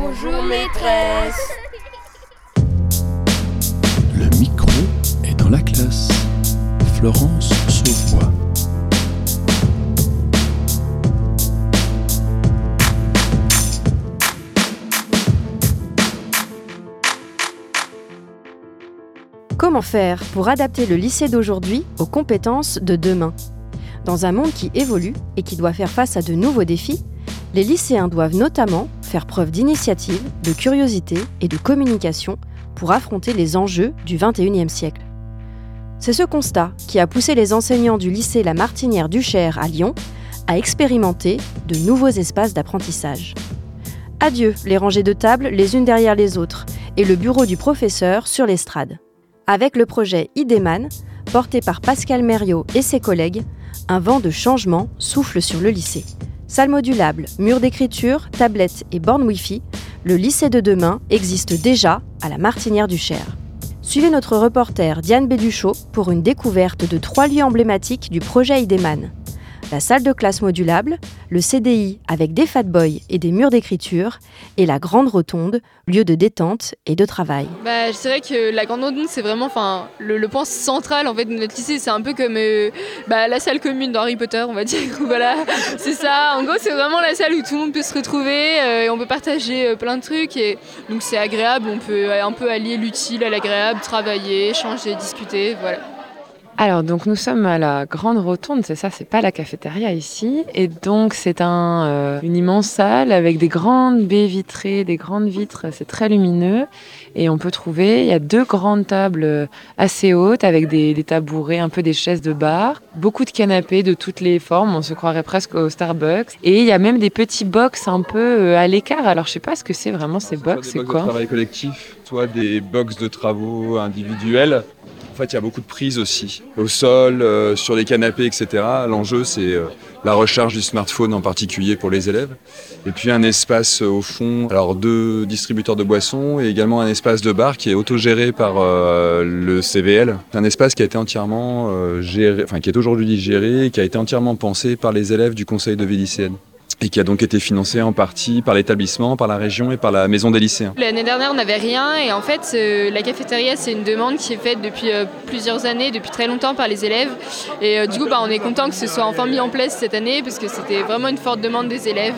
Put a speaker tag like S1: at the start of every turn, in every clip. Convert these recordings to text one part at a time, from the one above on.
S1: Bonjour maîtresse.
S2: Le micro est dans la classe. Florence Sauvois.
S3: Comment faire pour adapter le lycée d'aujourd'hui aux compétences de demain? Dans un monde qui évolue et qui doit faire face à de nouveaux défis, les lycéens doivent notamment faire preuve d'initiative, de curiosité et de communication pour affronter les enjeux du 21e siècle. C'est ce constat qui a poussé les enseignants du lycée La Martinière du Cher à Lyon à expérimenter de nouveaux espaces d'apprentissage. Adieu les rangées de tables les unes derrière les autres et le bureau du professeur sur l'estrade. Avec le projet IDEMAN, porté par Pascal Mériot et ses collègues, un vent de changement souffle sur le lycée. Salle modulable, murs d'écriture, tablettes et bornes Wi-Fi, le lycée de demain existe déjà à la Martinière du Cher. Suivez notre reporter Diane Béduchot pour une découverte de trois lieux emblématiques du projet IDEMAN. La salle de classe modulable, le CDI avec des fatboys et des murs d'écriture, et la grande rotonde, lieu de détente et de travail.
S4: Bah, c'est vrai que la grande rotonde, c'est vraiment le, le point central en fait, de notre lycée. C'est un peu comme euh, bah, la salle commune d'Harry Potter, on va dire. voilà, c'est ça. En gros, c'est vraiment la salle où tout le monde peut se retrouver euh, et on peut partager euh, plein de trucs. Et donc, c'est agréable. On peut un peu allier l'utile à l'agréable, travailler, changer, discuter. Voilà.
S5: Alors, donc nous sommes à la Grande Rotonde, c'est ça, c'est pas la cafétéria ici. Et donc, c'est un, euh, une immense salle avec des grandes baies vitrées, des grandes vitres, c'est très lumineux. Et on peut trouver, il y a deux grandes tables euh, assez hautes avec des, des tabourets, un peu des chaises de bar, beaucoup de canapés de toutes les formes, on se croirait presque au Starbucks. Et il y a même des petits box un peu euh, à l'écart. Alors, je sais pas ce que c'est vraiment ces box, c'est
S6: Des box
S5: quoi
S6: de travail collectif, soit des box de travaux individuels. Fait, il y a beaucoup de prises aussi, au sol, euh, sur les canapés, etc. L'enjeu, c'est euh, la recharge du smartphone en particulier pour les élèves. Et puis un espace euh, au fond, alors deux distributeurs de boissons et également un espace de bar qui est autogéré par le CVL. Un espace qui a été entièrement géré, enfin qui est aujourd'hui géré, et qui a été entièrement pensé par les élèves du conseil de vie et qui a donc été financé en partie par l'établissement, par la région et par la maison des lycéens.
S4: L'année dernière, on n'avait rien et en fait, euh, la cafétéria, c'est une demande qui est faite depuis euh, plusieurs années, depuis très longtemps par les élèves. Et euh, du coup, bah, on est content que ce soit enfin mis en place cette année parce que c'était vraiment une forte demande des élèves.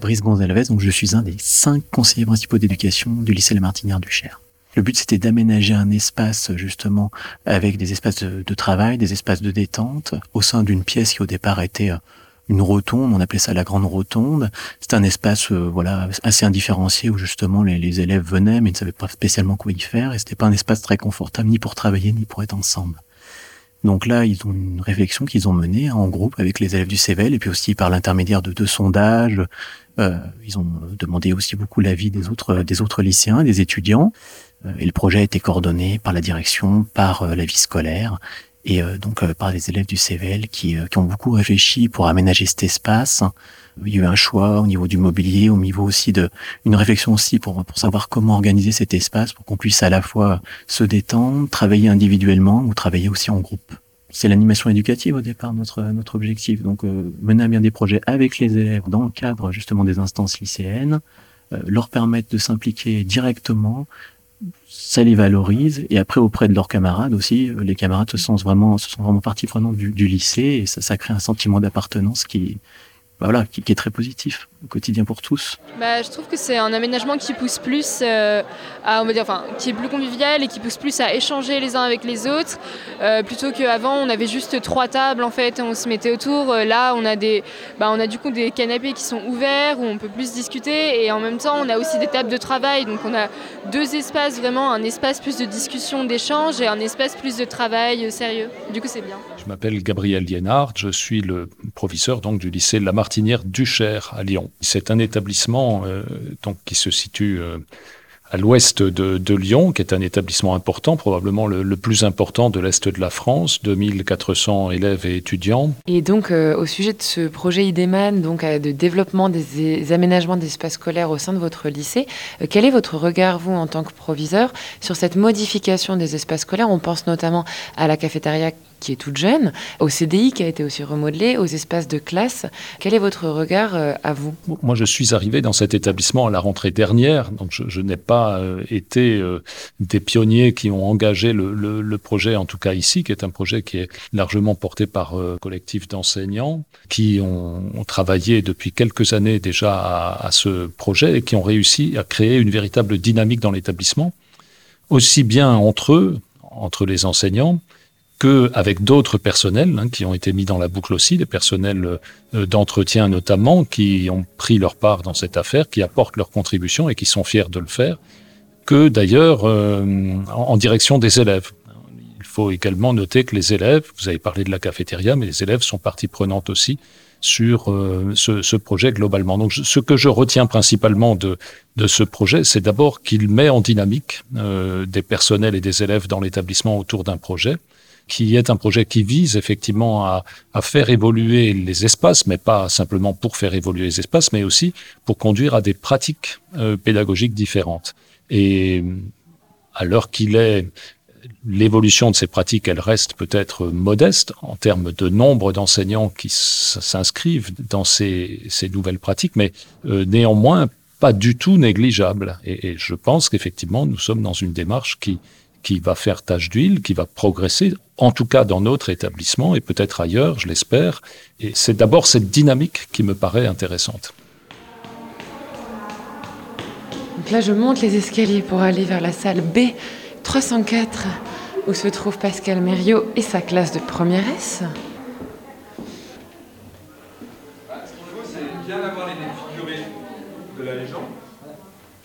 S7: Brice Gonzalez, donc je suis un des cinq conseillers principaux d'éducation du lycée La Martinière du Cher. Le but, c'était d'aménager un espace, justement, avec des espaces de, de travail, des espaces de détente, au sein d'une pièce qui, au départ, était euh, une rotonde, on appelait ça la grande rotonde. C'était un espace, euh, voilà, assez indifférencié où, justement, les, élèves venaient, mais ils ne savaient pas spécialement quoi y faire, et c'était pas un espace très confortable, ni pour travailler, ni pour être ensemble. Donc là, ils ont une réflexion qu'ils ont menée en groupe avec les élèves du CEVEL et puis aussi par l'intermédiaire de deux sondages. Euh, ils ont demandé aussi beaucoup l'avis des autres, des autres lycéens, des étudiants. Euh, et le projet a été coordonné par la direction, par la vie scolaire et euh, donc euh, par les élèves du CEVEL qui, euh, qui ont beaucoup réfléchi pour aménager cet espace. Il y a eu un choix au niveau du mobilier, au niveau aussi de une réflexion aussi pour, pour savoir comment organiser cet espace pour qu'on puisse à la fois se détendre, travailler individuellement ou travailler aussi en groupe. C'est l'animation éducative au départ notre notre objectif. Donc euh, mener à bien des projets avec les élèves dans le cadre justement des instances lycéennes, euh, leur permettre de s'impliquer directement, ça les valorise et après auprès de leurs camarades aussi, euh, les camarades se sentent vraiment se sont vraiment partie prenante du, lycée et ça, ça crée un sentiment d'appartenance qui bah voilà, qui est très positif au quotidien pour tous.
S4: Bah, je trouve que c'est un aménagement qui pousse plus euh, à, on va dire, enfin, qui est plus convivial et qui pousse plus à échanger les uns avec les autres, euh, plutôt qu'avant on avait juste trois tables en fait, on se mettait autour. Euh, Là, on a des, bah, on a du coup des canapés qui sont ouverts où on peut plus discuter et en même temps on a aussi des tables de travail. Donc on a deux espaces vraiment, un espace plus de discussion, d'échange et un espace plus de travail sérieux. Du coup, c'est bien.
S8: Je m'appelle Gabriel Liénard, je suis le professeur donc du lycée La Martinière du Cher à Lyon. C'est un établissement euh, donc qui se situe euh, à l'ouest de, Lyon, qui est un établissement important, probablement le, plus important de l'est de la France, 2400 élèves et étudiants.
S5: Et donc, euh, au sujet de ce projet IDEMAN, donc de développement des, des aménagements d'espaces scolaires au sein de votre lycée, quel est votre regard, vous, en tant que proviseur, sur cette modification des espaces scolaires? On pense notamment à la cafétéria qui est toute jeune, au CDI qui a été aussi remodelé, aux espaces de classe. Quel est votre regard euh, à vous?
S8: Moi, je suis arrivé dans cet établissement à la rentrée dernière, donc je, n'ai pas euh, été euh, des pionniers qui ont engagé le, projet, en tout cas ici, qui est un projet qui est largement porté par un collectif d'enseignants qui ont, travaillé depuis quelques années déjà à ce projet et qui ont réussi à créer une véritable dynamique dans l'établissement, aussi bien entre eux, entre les enseignants, qu'avec d'autres personnels hein, qui ont été mis dans la boucle aussi, des personnels euh, d'entretien notamment, qui ont pris leur part dans cette affaire, qui apportent leur contribution et qui sont fiers de le faire, que d'ailleurs euh, en, direction des élèves. Il faut également noter que les élèves, vous avez parlé de la cafétéria, mais les élèves sont partie prenante aussi sur euh, ce, ce, projet globalement. Donc ce que je retiens principalement de, de ce projet, c'est d'abord qu'il met en dynamique des personnels et des élèves dans l'établissement autour d'un projet qui est un projet qui vise effectivement à, faire évoluer les espaces, mais pas simplement pour faire évoluer les espaces, mais aussi pour conduire à des pratiques euh, pédagogiques différentes. Et à l'heure qu'il est, l'évolution de ces pratiques, elle reste peut-être modeste en termes de nombre d'enseignants qui s'inscrivent dans ces, nouvelles pratiques, mais euh, néanmoins pas du tout négligeable. et je pense qu'effectivement, nous sommes dans une démarche qui, qui va faire tâche d'huile, qui va progresser, en tout cas dans notre établissement et peut-être ailleurs, je l'espère. Et c'est d'abord cette dynamique qui me paraît intéressante.
S5: Donc là, je monte les escaliers pour aller vers la salle B 304, où se trouve Pascal Mériot et sa classe de première S.
S6: Ce qu'il faut, c'est bien avoir les figurés de la légende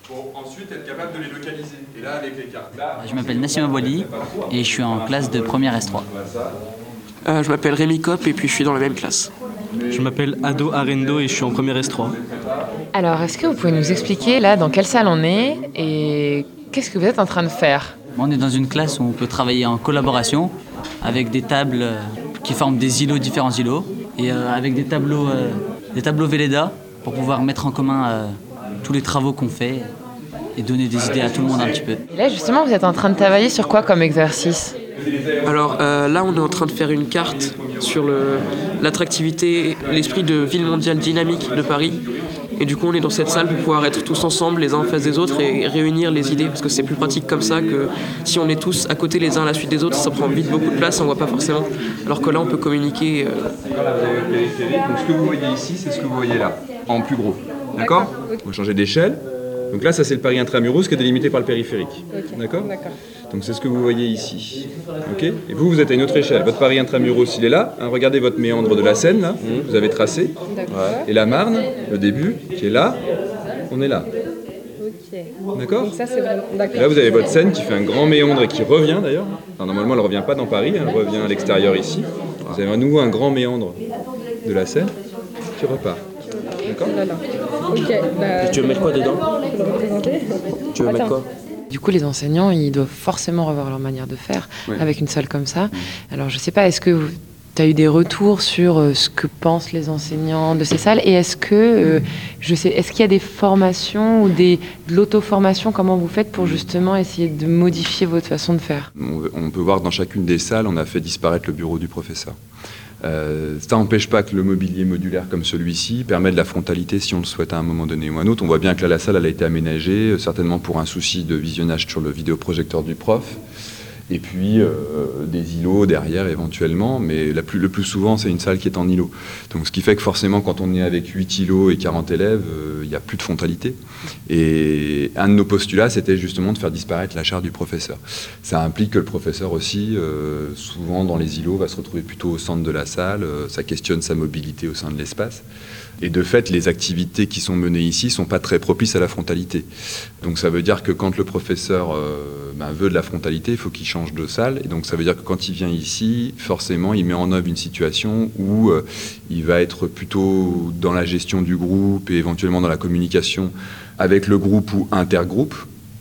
S6: pour ensuite être capable de les localiser. Et là, avec les cartes là.
S9: Je m'appelle Nassim Abouali et je suis en classe de première S3.
S10: Euh, je m'appelle Rémi Cop et puis je suis dans la même classe.
S11: Je m'appelle Ado Arendo et je suis en première S3.
S5: Alors, est-ce que vous pouvez nous expliquer là dans quelle salle on est et qu'est-ce que vous êtes en train de faire?
S9: On est dans une classe où on peut travailler en collaboration avec des tables euh, qui forment des îlots, différents îlots, et euh, avec des tableaux, des tableaux Velleda pour pouvoir mettre en commun tous les travaux qu'on fait et donner des idées à tout le monde un petit peu.
S5: Et là justement, vous êtes en train de travailler sur quoi comme exercice?
S10: Alors euh, là, on est en train de faire une carte sur l'attractivité, l'esprit de ville mondiale dynamique de Paris. Et du coup, on est dans cette salle pour pouvoir être tous ensemble, les uns en face des autres, et réunir les idées, parce que c'est plus pratique comme ça que si on est tous à côté les uns à la suite des autres, ça prend vite beaucoup de place, on voit pas forcément. Alors que là, on peut communiquer. Euh...
S6: Donc ce que vous voyez ici, c'est ce que vous voyez là, en plus gros. D'accord? On va changer d'échelle. Donc là, ça c'est le Paris intramuros qui est délimité par le périphérique. D'accord Donc c'est ce que vous voyez ici. Ok Et vous, vous êtes à une autre échelle. Votre Paris intramuros, il est là. Hein, regardez votre méandre de la Seine, là. Mmh. Vous avez tracé. Et la Marne, le début, qui est là. On est là. D'accord Là, vous avez votre Seine qui fait un grand méandre et qui revient d'ailleurs. normalement, elle ne revient pas dans Paris, elle revient à l'extérieur ici. Vous avez à nouveau un grand méandre de la Seine qui repart. D'accord
S11: bah, tu veux mettre quoi dedans? Tu veux mettre quoi
S5: du coup, les enseignants, ils doivent forcément revoir leur manière de faire avec une salle comme ça. Alors, je ne sais pas, est-ce que tu as eu des retours sur euh, ce que pensent les enseignants de ces salles? Et est-ce que, euh, je sais, est-ce qu'il y a des formations ou des, de l'auto-formation? Comment vous faites pour justement essayer de modifier votre façon de faire?
S6: On peut voir dans chacune des salles, on a fait disparaître le bureau du professeur. Euh, ça n'empêche pas que le mobilier modulaire comme celui-ci permet de la frontalité si on le souhaite à un moment donné ou à un autre. On voit bien que là, la salle a été aménagée, euh, certainement pour un souci de visionnage sur le vidéoprojecteur du prof et puis euh, des îlots derrière éventuellement, mais la plus, le plus souvent c'est une salle qui est en îlot. Donc ce qui fait que forcément quand on est avec 8 îlots et 40 élèves, euh, il n'y a plus de frontalité. Et un de nos postulats c'était justement de faire disparaître la chaire du professeur. Ça implique que le professeur aussi, euh, souvent dans les îlots, va se retrouver plutôt au centre de la salle, ça questionne sa mobilité au sein de l'espace. Et de fait, les activités qui sont menées ici sont pas très propices à la frontalité. Donc ça veut dire que quand le professeur euh, ben, veut de la frontalité, il faut qu'il change de salle. Et donc ça veut dire que quand il vient ici, forcément, il met en œuvre une situation où euh, il va être plutôt dans la gestion du groupe et éventuellement dans la communication avec le groupe ou intergroupe,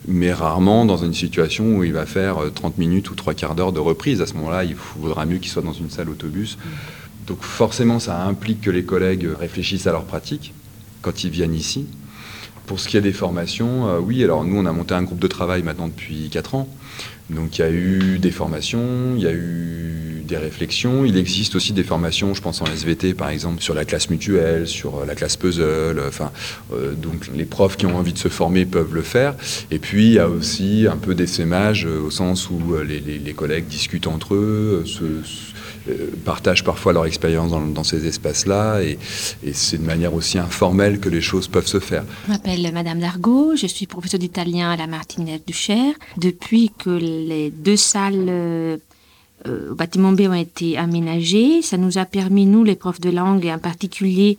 S6: mais rarement dans une situation où il va faire 30 euh, minutes ou trois quarts d'heure de reprise. À ce moment-là, il faudra mieux qu'il soit dans une salle autobus. Donc forcément, ça implique que les collègues réfléchissent à leur pratique quand ils viennent ici. Pour ce qui est des formations, euh, oui, alors nous on a monté un groupe de travail maintenant depuis 4 ans. Donc il y a eu des formations, il y a eu des réflexions. Il existe aussi des formations, je pense en SVT par exemple, sur la classe mutuelle, sur euh, la classe puzzle. Enfin, euh, donc les profs qui ont envie de se former peuvent le faire. Et puis il y a aussi un peu d'essaimage au sens où les, collègues discutent entre eux, euh, partagent parfois leur expérience dans, ces espaces-là et, c'est de manière aussi informelle que les choses peuvent se faire.
S12: Je m'appelle Madame Dargaud, je suis professeure d'italien à la Martinière du Cher. Depuis que les deux salles euh, au bâtiment B ont été aménagées, ça nous a permis, nous les profs de langue, et en particulier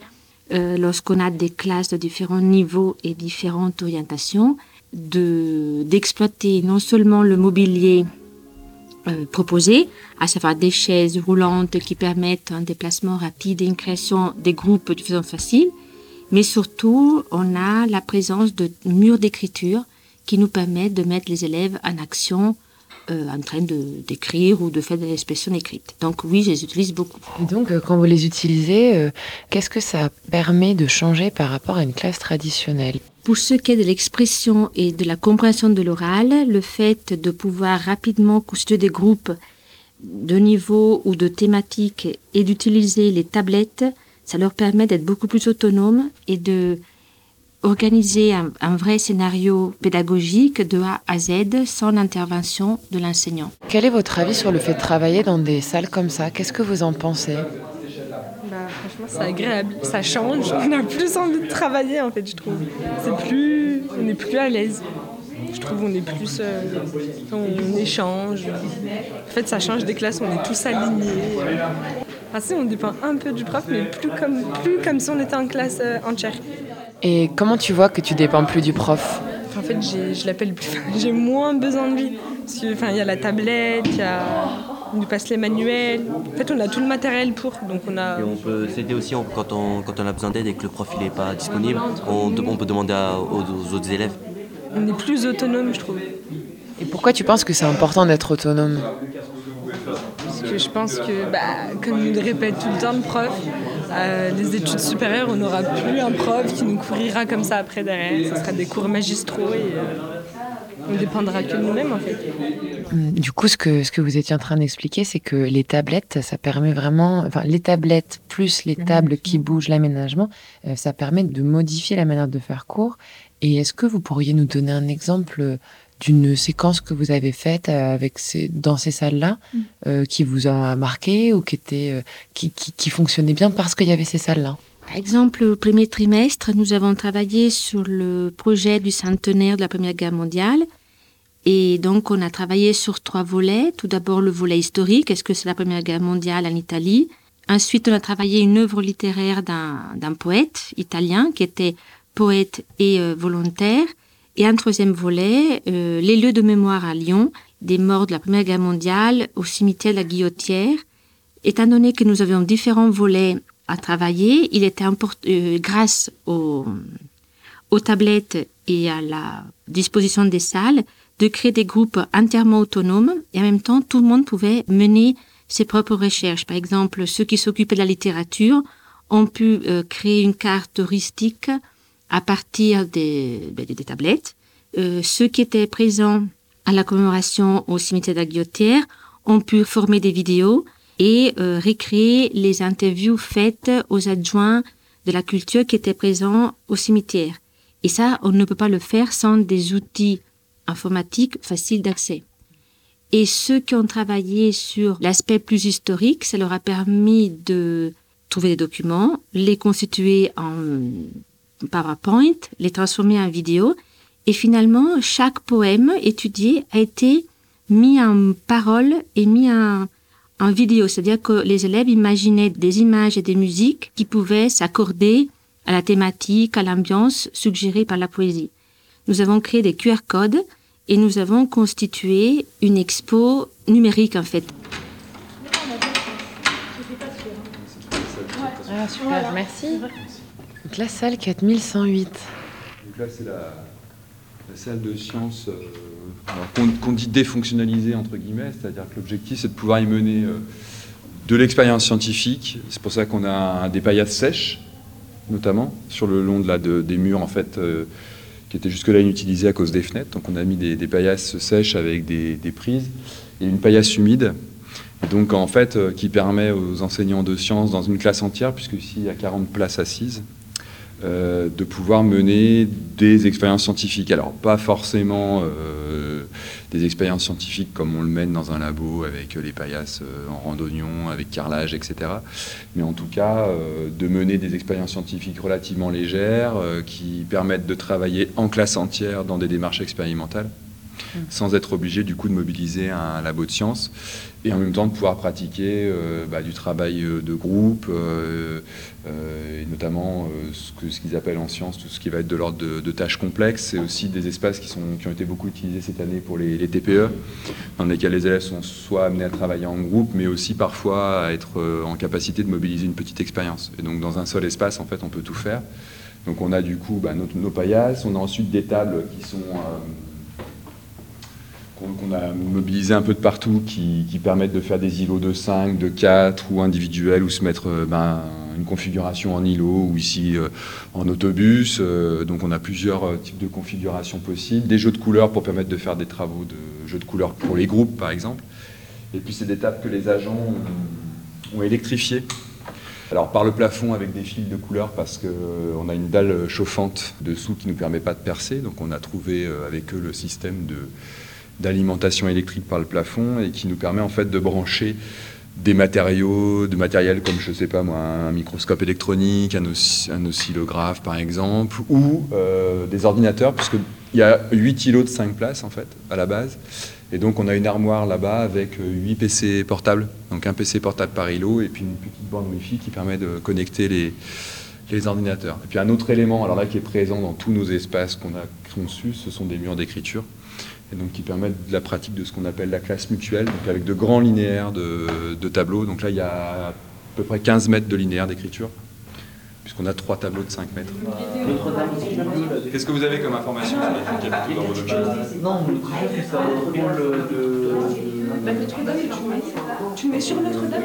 S12: euh, lorsqu'on a des classes de différents niveaux et différentes orientations, d'exploiter non seulement le mobilier euh, proposés, à savoir des chaises roulantes qui permettent un déplacement rapide et une création des groupes de façon facile. Mais surtout, on a la présence de murs d'écriture qui nous permettent de mettre les élèves en action euh, en train d'écrire ou de faire des expressions écrites. Donc oui, je les utilise beaucoup.
S5: Et donc, euh, quand vous les utilisez, qu'est-ce que ça permet de changer par rapport à une classe traditionnelle?
S12: Pour ce qui est de l'expression et de la compréhension de l'oral, le fait de pouvoir rapidement constituer des groupes de niveau ou de thématiques et d'utiliser les tablettes, ça leur permet d'être beaucoup plus autonomes et de organiser un, un, vrai scénario pédagogique de A à Z sans l'intervention de l'enseignant.
S5: Quel est votre avis sur le fait de travailler dans des salles comme ça? Qu'est-ce que vous en pensez?
S13: C'est agréable. Ça change. On a plus envie de travailler, en fait, je trouve. C'est plus. On est plus à l'aise. Je trouve on est plus. Euh, on échange. En fait, ça change des classes, on est tous alignés. Enfin, si, on dépend un peu du prof, mais plus comme, plus comme si on était en classe euh, entière.
S5: Et comment tu vois que tu dépends plus du prof?
S13: En fait, je l'appelle J'ai moins besoin de lui. Parce qu'il y a la tablette, il y a on nous passe les manuels. En fait, on a tout le matériel pour. Donc on a.
S11: Et on peut s'aider aussi quand, on, quand on a besoin d'aide et que le prof n'est pas disponible. On, on peut demander aux, autres élèves.
S13: On est plus autonome, je trouve.
S5: Et pourquoi tu penses que c'est important d'être autonome
S13: Parce que je pense que, bah, comme il répète tout le temps le prof, euh, les études supérieures, on n'aura plus un prof qui nous couvrira comme ça après derrière. Ce sera des cours magistraux et. Euh, on dépendra que de nous-mêmes en fait.
S5: Hum, du coup, ce que, ce que vous étiez en train d'expliquer, c'est que les tablettes, ça permet vraiment, enfin, les tablettes plus les tables qui bougent, l'aménagement, euh, ça permet de modifier la manière de faire cours. Et est-ce que vous pourriez nous donner un exemple d'une séquence que vous avez faite euh, avec ces, dans ces salles-là, hum. euh, qui vous a marqué ou qui, était, qui, qui, qui fonctionnait bien parce qu'il y avait ces salles-là?
S12: Par exemple, au premier trimestre, nous avons travaillé sur le projet du centenaire de la Première Guerre mondiale. Et donc, on a travaillé sur trois volets. Tout d'abord, le volet historique. Est-ce que c'est la Première Guerre mondiale en Italie? Ensuite, on a travaillé une œuvre littéraire d'un poète italien qui était poète et euh, volontaire. Et un troisième volet, euh, les lieux de mémoire à Lyon, des morts de la Première Guerre mondiale au cimetière de la Guillotière. Étant donné que nous avions différents volets à travailler. Il était euh, grâce aux, aux tablettes et à la disposition des salles, de créer des groupes entièrement autonomes et en même temps, tout le monde pouvait mener ses propres recherches. Par exemple, ceux qui s'occupaient de la littérature ont pu euh, créer une carte touristique à partir des, ben, des tablettes. Euh, ceux qui étaient présents à la commémoration au cimetière d'Aguillotière ont pu former des vidéos et euh, récréer les interviews faites aux adjoints de la culture qui étaient présents au cimetière. Et ça, on ne peut pas le faire sans des outils informatiques faciles d'accès. Et ceux qui ont travaillé sur l'aspect plus historique, ça leur a permis de trouver des documents, les constituer en PowerPoint, les transformer en vidéo, et finalement, chaque poème étudié a été mis en parole et mis en, en vidéo, c'est-à-dire que les élèves imaginaient des images et des musiques qui pouvaient s'accorder à la thématique, à l'ambiance suggérée par la poésie. Nous avons créé des QR codes et nous avons constitué une expo numérique en fait.
S5: Ah, super, merci. Donc la salle 4108. Donc
S6: là, c'est la, salle de sciences euh, qu'on dit défonctionnalisée, entre guillemets, c'est-à-dire que l'objectif, c'est de pouvoir y mener euh, de l'expérience scientifique. C'est pour ça qu'on a des paillasses sèches, notamment, sur le long de des murs, en fait. Euh, qui était jusque-là inutilisé à cause des fenêtres. Donc on a mis des, paillasses sèches avec des, prises et une paillasse humide. donc en fait, qui permet aux enseignants de sciences dans une classe entière, puisque ici il y a 40 places assises, euh, de pouvoir mener des expériences scientifiques. Alors, pas forcément euh, des expériences scientifiques comme on le mène dans un labo avec les paillasses euh, en randonnion, avec carrelage, etc. Mais en tout cas, de mener des expériences scientifiques relativement légères qui permettent de travailler en classe entière dans des démarches expérimentales sans être obligé du coup de mobiliser un labo de sciences et en même temps de pouvoir pratiquer euh, bah, du travail euh, de groupe euh, et notamment ce qu'ils appellent en sciences tout ce qui va être de l'ordre de, tâches complexes. C'est aussi des espaces qui, sont, qui ont été beaucoup utilisés cette année pour les, TPE, dans lesquels les élèves sont soit amenés à travailler en groupe, mais aussi parfois à être en capacité de mobiliser une petite expérience. Et donc dans un seul espace, en fait, on peut tout faire. Donc on a du coup bah, nos, nos, paillasses, on a ensuite des tables qui sont qu'on a mobilisé un peu de partout, qui, permettent de faire des îlots de 5, de 4 ou individuels, ou se mettre euh, ben, une configuration en îlot ou ici euh, en autobus. Euh, donc on a plusieurs types de configurations possibles. Des jeux de couleurs pour permettre de faire des travaux de jeux de couleurs pour les groupes, par exemple. Et puis c'est des tables que les agents ont, électrifiées. Alors par le plafond avec des fils de couleurs parce qu'on a une dalle chauffante dessous qui ne nous permet pas de percer. Donc on a trouvé avec eux le système de d'alimentation électrique par le plafond et qui nous permet en fait de brancher des matériaux, de matériel comme je sais pas moi, un microscope électronique, un, oscillographe par exemple, ou euh, des ordinateurs, puisqu'il y a 8 îlots de 5 places en fait à la base. Et donc on a une armoire là-bas avec 8 PC portables, donc un PC portable par îlot et puis une petite bande Wi-Fi qui permet de connecter les, les ordinateurs. Et puis un autre élément, alors là qui est présent dans tous nos espaces qu'on a conçus, ce sont des murs d'écriture et donc qui permettent de la pratique de ce qu'on appelle la classe mutuelle, donc avec de grands linéaires de, tableaux. Donc là, il y a à peu près 15 mètres de linéaire d'écriture, puisqu'on a trois tableaux de 5 mètres. Qu'est-ce que vous avez comme information sur les dans vos documents Non, ça
S12: de tu mets sur Notre-Dame.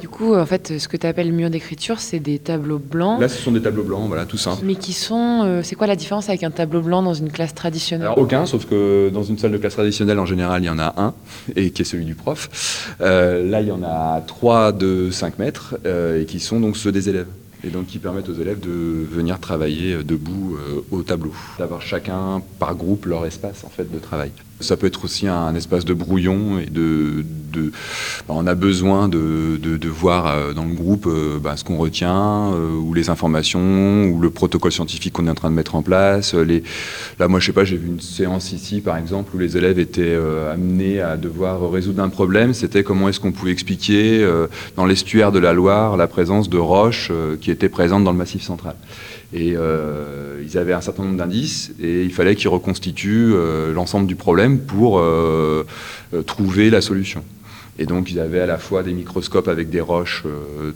S5: Du coup, en fait, ce que tu appelles mur d'écriture, c'est des tableaux blancs.
S6: Là, ce sont des tableaux blancs, voilà, tout simple.
S5: Mais qui sont. Euh, c'est quoi la différence avec un tableau blanc dans une classe traditionnelle?
S6: Alors, aucun, sauf que dans une salle de classe traditionnelle, en général, il y en a un, et qui est celui du prof. Euh, là, il y en a trois de 5 mètres, euh, et qui sont donc ceux des élèves et donc qui permettent aux élèves de venir travailler debout au tableau, d'avoir chacun par groupe leur espace en fait de travail. Ça peut être aussi un, espace de brouillon et de, de bah, on a besoin de, de, voir euh, dans le groupe euh, bah, ce qu'on retient euh, ou les informations ou le protocole scientifique qu'on est en train de mettre en place. Les, là, moi, je sais pas, j'ai vu une séance ici, par exemple, où les élèves étaient amenés à devoir résoudre un problème. C'était comment est-ce qu'on pouvait expliquer dans l'estuaire de la Loire la présence de roches qui étaient présentes dans le Massif central. Et euh, ils avaient un certain nombre d'indices et il fallait qu'ils reconstituent euh, l'ensemble du problème pour euh, trouver la solution. Et donc ils avaient à la fois des microscopes avec des roches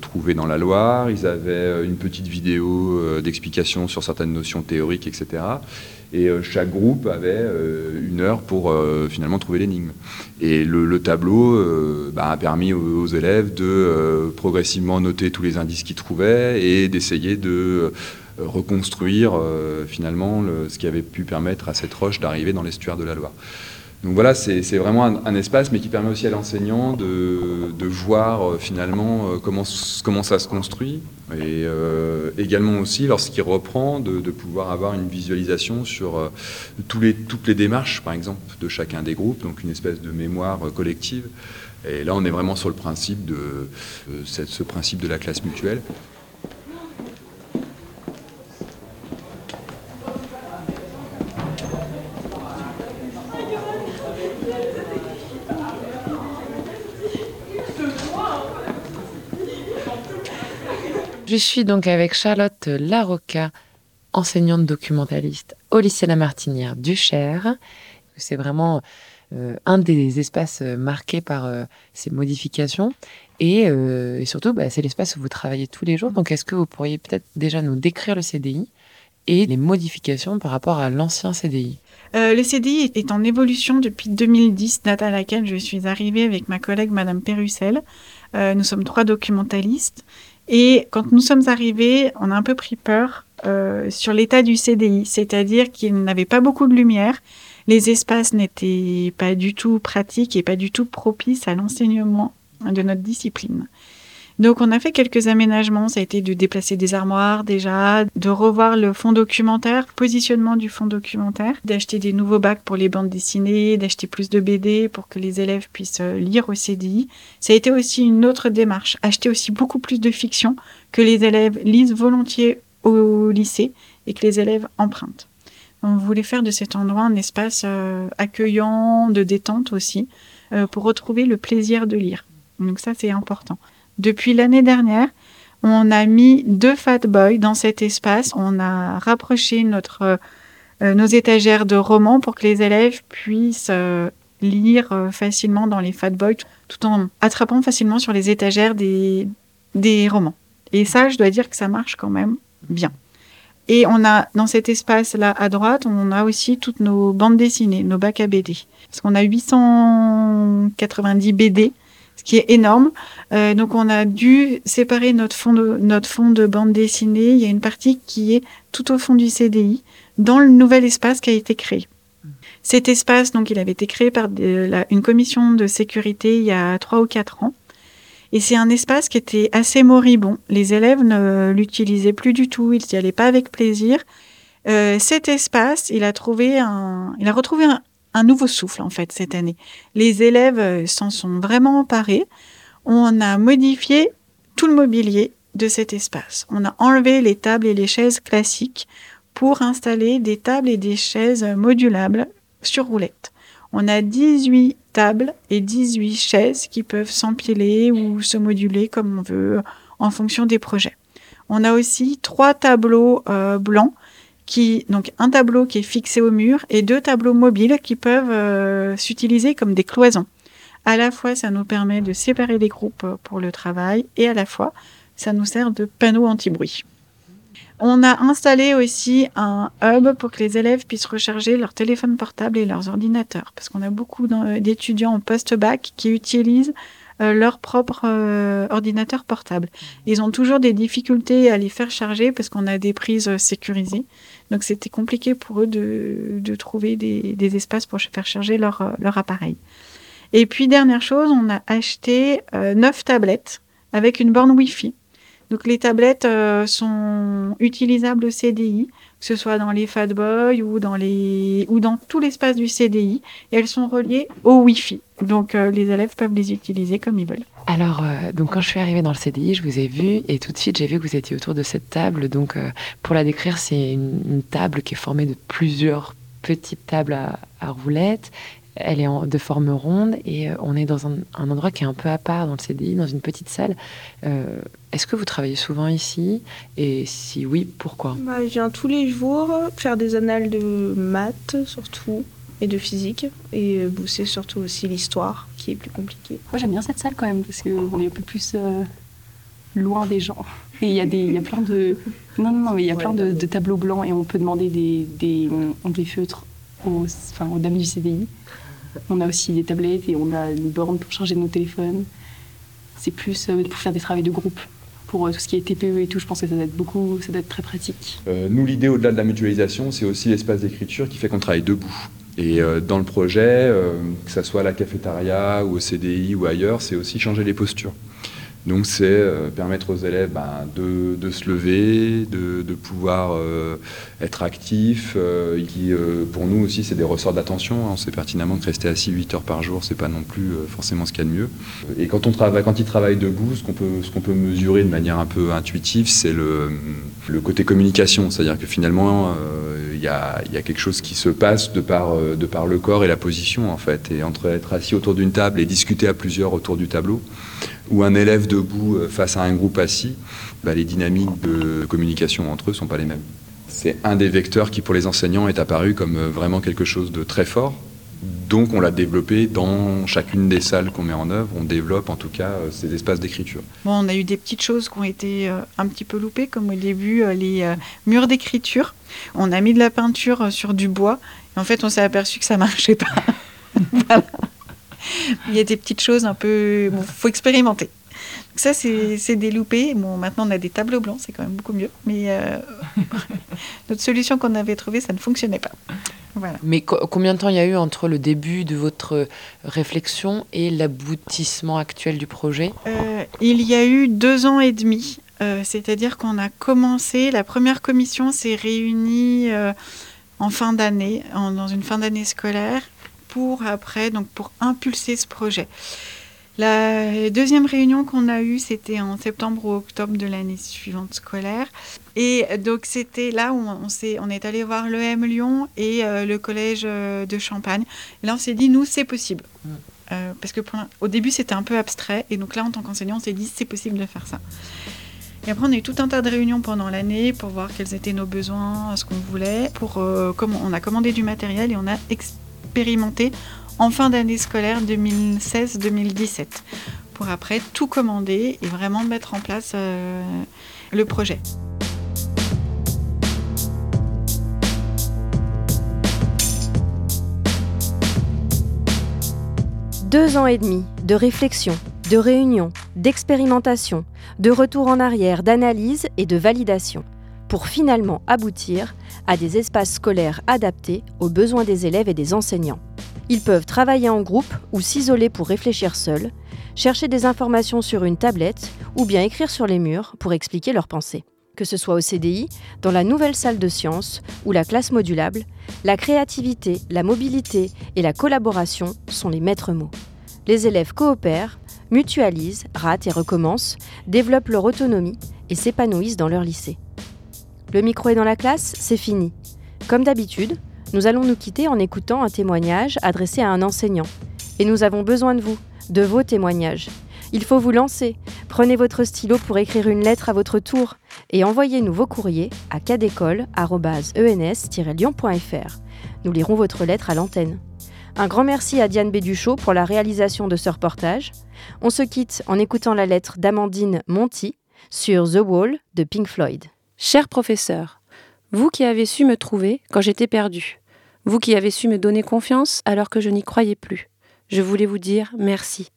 S6: trouvées dans la Loire, ils avaient une petite vidéo d'explication sur certaines notions théoriques, etc. Et chaque groupe avait une heure pour finalement trouver l'énigme. Et le, tableau bah, a permis aux, élèves de progressivement noter tous les indices qu'ils trouvaient et d'essayer de reconstruire euh, finalement ce qui avait pu permettre à cette roche d'arriver dans l'estuaire de la Loire. Donc voilà, c'est vraiment un, espace, mais qui permet aussi à l'enseignant de, voir euh, finalement comment, comment ça se construit, et également aussi, lorsqu'il reprend, de, pouvoir avoir une visualisation sur toutes les démarches, par exemple, de chacun des groupes, donc une espèce de mémoire collective. Et là, on est vraiment sur le principe de, ce principe de la classe mutuelle.
S5: Je suis donc avec Charlotte Larocca, enseignante documentaliste au lycée La Martinière du Cher. C'est vraiment euh, un des espaces marqués par euh, ces modifications. Et, euh, surtout, bah, c'est l'espace où vous travaillez tous les jours. Donc, est-ce que vous pourriez peut-être déjà nous décrire le CDI et les modifications par rapport à l'ancien CDI
S14: le CDI est en évolution depuis 2010, date à laquelle je suis arrivée avec ma collègue Madame Perussel. nous sommes trois documentalistes et quand nous sommes arrivés, on a un peu pris peur euh, sur l'état du CDI, c'est-à-dire qu'il n'avait pas beaucoup de lumière, les espaces n'étaient pas du tout pratiques et pas du tout propices à l'enseignement de notre discipline. Donc on a fait quelques aménagements, ça a été de déplacer des armoires déjà, de revoir le fond documentaire, positionnement du fond documentaire, d'acheter des nouveaux bacs pour les bandes dessinées, d'acheter plus de BD pour que les élèves puissent euh, lire au CDI. Ça a été aussi une autre démarche, acheter aussi beaucoup plus de fiction que les élèves lisent volontiers au lycée et que les élèves empruntent. On voulait faire de cet endroit un espace euh, accueillant, de détente aussi, euh, pour retrouver le plaisir de lire. Donc ça, c'est important. Depuis l'année dernière, on a mis deux fat boys dans cet espace. On a rapproché notre, euh, nos étagères de romans pour que les élèves puissent euh, lire euh, facilement dans les fat boys tout en attrapant facilement sur les étagères des, des romans. Et ça, je dois dire que ça marche quand même bien. Et on a dans cet espace-là à droite, on a aussi toutes nos bandes dessinées, nos bacs à BD. Parce qu'on a 890 BD ce qui est énorme. Euh, donc on a dû séparer notre fond, de, notre fond de bande dessinée. Il y a une partie qui est tout au fond du CDI, dans le nouvel espace qui a été créé. Cet espace, donc, il avait été créé par une commission de sécurité il y a trois ou quatre ans. Et c'est un espace qui était assez moribond. Les élèves ne l'utilisaient plus du tout, ils n'y allaient pas avec plaisir. Euh, cet espace, il a trouvé un, il a retrouvé un, un nouveau souffle en fait cette année. Les élèves euh, s'en sont vraiment emparés. On a modifié tout le mobilier de cet espace. On a enlevé les tables et les chaises classiques pour installer des tables et des chaises modulables sur roulette. On a 18 tables et 18 chaises qui peuvent s'empiler ou se moduler comme on veut en fonction des projets. On a aussi trois tableaux euh, blancs donc un tableau qui est fixé au mur et deux tableaux mobiles qui peuvent euh, s'utiliser comme des cloisons. À la fois, ça nous permet de séparer les groupes pour le travail et à la fois, ça nous sert de panneau anti-bruit. On a installé aussi un hub pour que les élèves puissent recharger leur téléphone portable et leurs ordinateurs, parce qu'on a beaucoup d'étudiants en post-bac qui utilisent euh, leur propre euh, ordinateur portable. Ils ont toujours des difficultés à les faire charger parce qu'on a des prises sécurisées. Donc c'était compliqué pour eux de, trouver des, espaces pour faire charger leur, leur, appareil. Et puis dernière chose, on a acheté euh, neuf tablettes avec une borne Wi-Fi. Donc les tablettes euh, sont utilisables au CDI, que ce soit dans les Fatboy ou dans les ou dans tout l'espace du CDI, et elles sont reliées au Wi-Fi. Donc euh, les élèves peuvent les utiliser comme ils veulent.
S5: Alors, euh, donc quand je suis arrivée dans le CDI, je vous ai vu et tout de suite j'ai vu que vous étiez autour de cette table. Donc, pour la décrire, c'est une, table qui est formée de plusieurs petites tables à, roulettes. Elle est en, de forme ronde et euh, on est dans un, endroit qui est un peu à part dans le CDI, dans une petite salle. Est-ce que vous travaillez souvent ici? Et si oui, pourquoi?
S13: Bah, Je viens tous les jours faire des annales de maths surtout et de physique et bosser surtout aussi l'histoire qui est plus compliqué.
S15: Moi j'aime bien cette salle quand même parce qu'on est un peu plus euh, loin des gens. Et il y, a des, il y a plein de. Non, non, non, mais il y a plein de, tableaux blancs et on peut demander des, des, des feutres aux, enfin, aux dames du CDI. On a aussi des tablettes et on a une borne pour charger nos téléphones. C'est plus euh, pour faire des travaux de groupe. Pour euh, tout ce qui est TPE et tout, je pense que ça doit être beaucoup, ça être très pratique.
S6: nous, l'idée au-delà de la mutualisation, c'est aussi l'espace d'écriture qui fait qu'on travaille debout. Et euh, dans le projet, euh, que ce soit à la cafétéria ou au CDI ou ailleurs, c'est aussi changer les postures. Donc c'est euh, permettre aux élèves ben, de, se lever, de, pouvoir être actifs. qui, pour nous aussi, c'est des ressorts d'attention. Hein. On sait pertinemment que rester assis 8 heures par jour, c'est pas non plus forcément ce qu'il y a de mieux. Et quand, ils travaillent debout, ce qu'on peut, mesurer de manière un peu intuitive, c'est le, côté communication. C'est-à-dire que finalement, il y a, quelque chose qui se passe de par, euh, de par le corps et la position, en fait. Et entre être assis autour d'une table et discuter à plusieurs autour du tableau, ou un élève debout euh, face à un groupe assis, bah, les dynamiques de communication entre eux ne sont pas les mêmes. C'est un des vecteurs qui, pour les enseignants, est apparu comme euh, vraiment quelque chose de très fort, donc on l'a développé dans chacune des salles qu'on met en œuvre. On développe en tout cas euh, ces espaces d'écriture.
S14: Bon, on a eu des petites choses qui ont été un petit peu loupées, comme au début les murs d'écriture. On a mis de la peinture sur du bois. En fait, on s'est aperçu que ça marchait pas. Il y a des petites choses un peu... Il faut expérimenter. ça, c'est des loupés. Bon, maintenant, on a des tableaux blancs, c'est quand même beaucoup mieux. Mais euh, notre solution qu'on avait trouvée, ça ne fonctionnait pas. Voilà.
S5: Mais combien de temps il y a eu entre le début de votre réflexion et l'aboutissement actuel du projet?
S14: Euh, Il y a eu deux ans et demi. Euh, c'est-à-dire qu'on a commencé, la première commission s'est réunie en fin d'année, dans une fin d'année scolaire, pour après, donc pour impulser ce projet. La deuxième réunion qu'on a eue, c'était en septembre ou octobre de l'année suivante scolaire. Et donc c'était là où on, est, on est allé voir l'EM Lyon et euh, le collège euh, de Champagne. Et là on s'est dit, nous, c'est possible. Mm. Euh, parce que au début c'était un peu abstrait. Et donc là, en tant qu'enseignant, on s'est dit, c'est possible de faire ça. Et après, on a eu tout un tas de réunions pendant l'année pour voir quels étaient nos besoins, ce qu'on voulait. Pour, on a commandé du matériel et on a expérimenté en fin d'année scolaire 2016-2017 pour après tout commander et vraiment mettre en place euh, le projet.
S3: Deux ans et demi de réflexion, de réunion, d'expérimentation, de retour en arrière, d'analyse et de validation, pour finalement aboutir à des espaces scolaires adaptés aux besoins des élèves et des enseignants. Ils peuvent travailler en groupe ou s'isoler pour réfléchir seuls, chercher des informations sur une tablette ou bien écrire sur les murs pour expliquer leurs pensées. Que ce soit au CDI, dans la nouvelle salle de sciences ou la classe modulable, la créativité, la mobilité et la collaboration sont les maîtres mots. Les élèves coopèrent, mutualisent, ratent et recommencent, développent leur autonomie et s'épanouissent dans leur lycée. Le micro est dans la classe, c'est fini. Comme d'habitude, nous allons nous quitter en écoutant un témoignage adressé à un enseignant. Et nous avons besoin de vous, de vos témoignages. Il faut vous lancer. Prenez votre stylo pour écrire une lettre à votre tour et envoyez-nous vos courriers à cadécole.ens-lyon.fr. Nous lirons votre lettre à l'antenne. Un grand merci à Diane Béduchot pour la réalisation de ce reportage. On se quitte en écoutant la lettre d'Amandine Monty sur The Wall de Pink Floyd.
S16: Cher professeur, vous qui avez su me trouver quand j'étais perdu, vous qui avez su me donner confiance alors que je n'y croyais plus. Je voulais vous dire merci.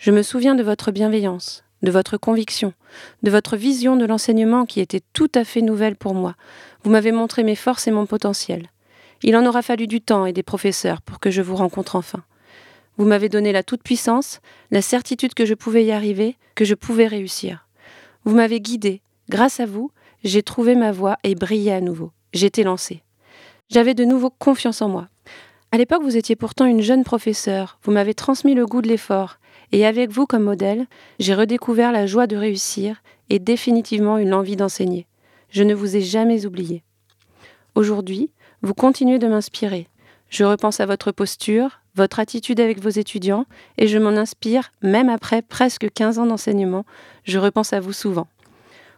S16: Je me souviens de votre bienveillance, de votre conviction, de votre vision de l'enseignement qui était tout à fait nouvelle pour moi. Vous m'avez montré mes forces et mon potentiel. Il en aura fallu du temps et des professeurs pour que je vous rencontre enfin. Vous m'avez donné la toute-puissance, la certitude que je pouvais y arriver, que je pouvais réussir. Vous m'avez guidé. Grâce à vous, j'ai trouvé ma voie et brillé à nouveau. J'étais lancée. J'avais de nouveau confiance en moi. À l'époque, vous étiez pourtant une jeune professeure, vous m'avez transmis le goût de l'effort, et avec vous comme modèle, j'ai redécouvert la joie de réussir et définitivement une envie d'enseigner. Je ne vous ai jamais oublié. Aujourd'hui, vous continuez de m'inspirer. Je repense à votre posture, votre attitude avec vos étudiants, et je m'en inspire même après presque 15 ans d'enseignement. Je repense à vous souvent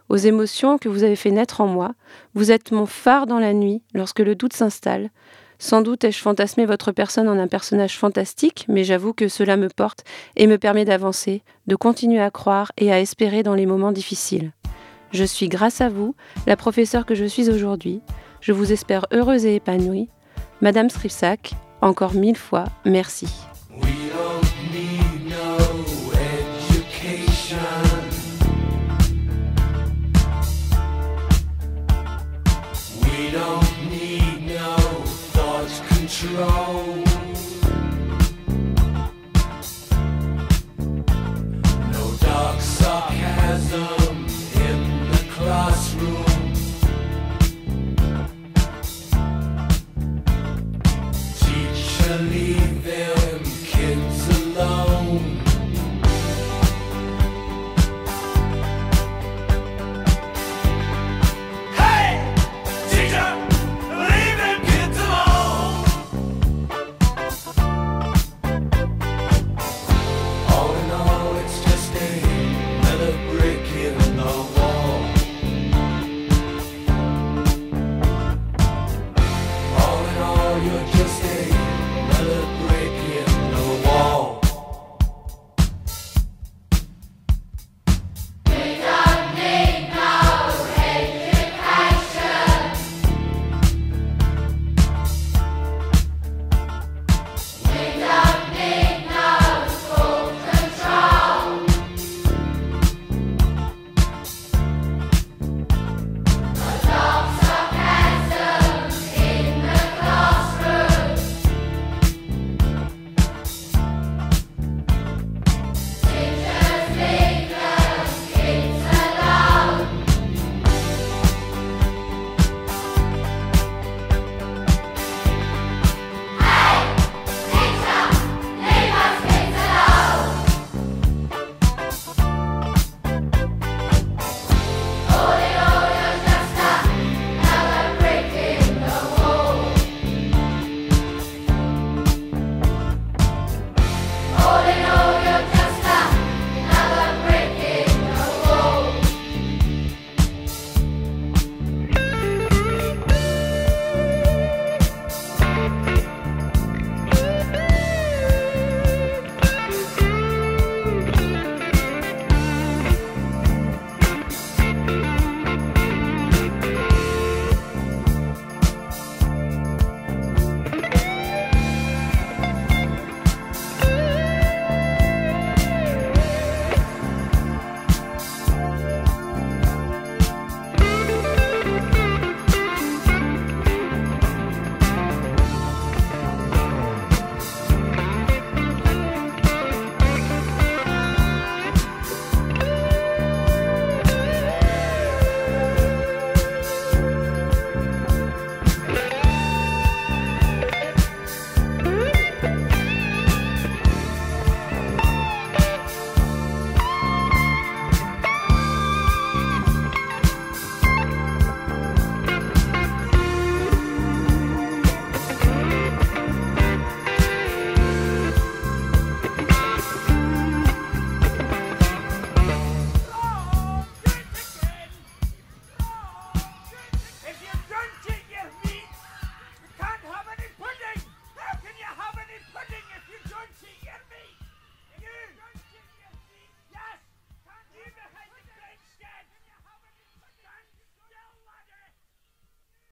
S16: aux émotions que vous avez fait naître en moi. Vous êtes mon phare dans la nuit lorsque le doute s'installe. Sans doute ai-je fantasmé votre personne en un personnage fantastique, mais j'avoue que cela me porte et me permet d'avancer, de continuer à croire et à espérer dans les moments difficiles. Je suis, grâce à vous, la professeure que je suis aujourd'hui. Je vous espère heureuse et épanouie. Madame Stripsac, encore mille fois, merci. strong.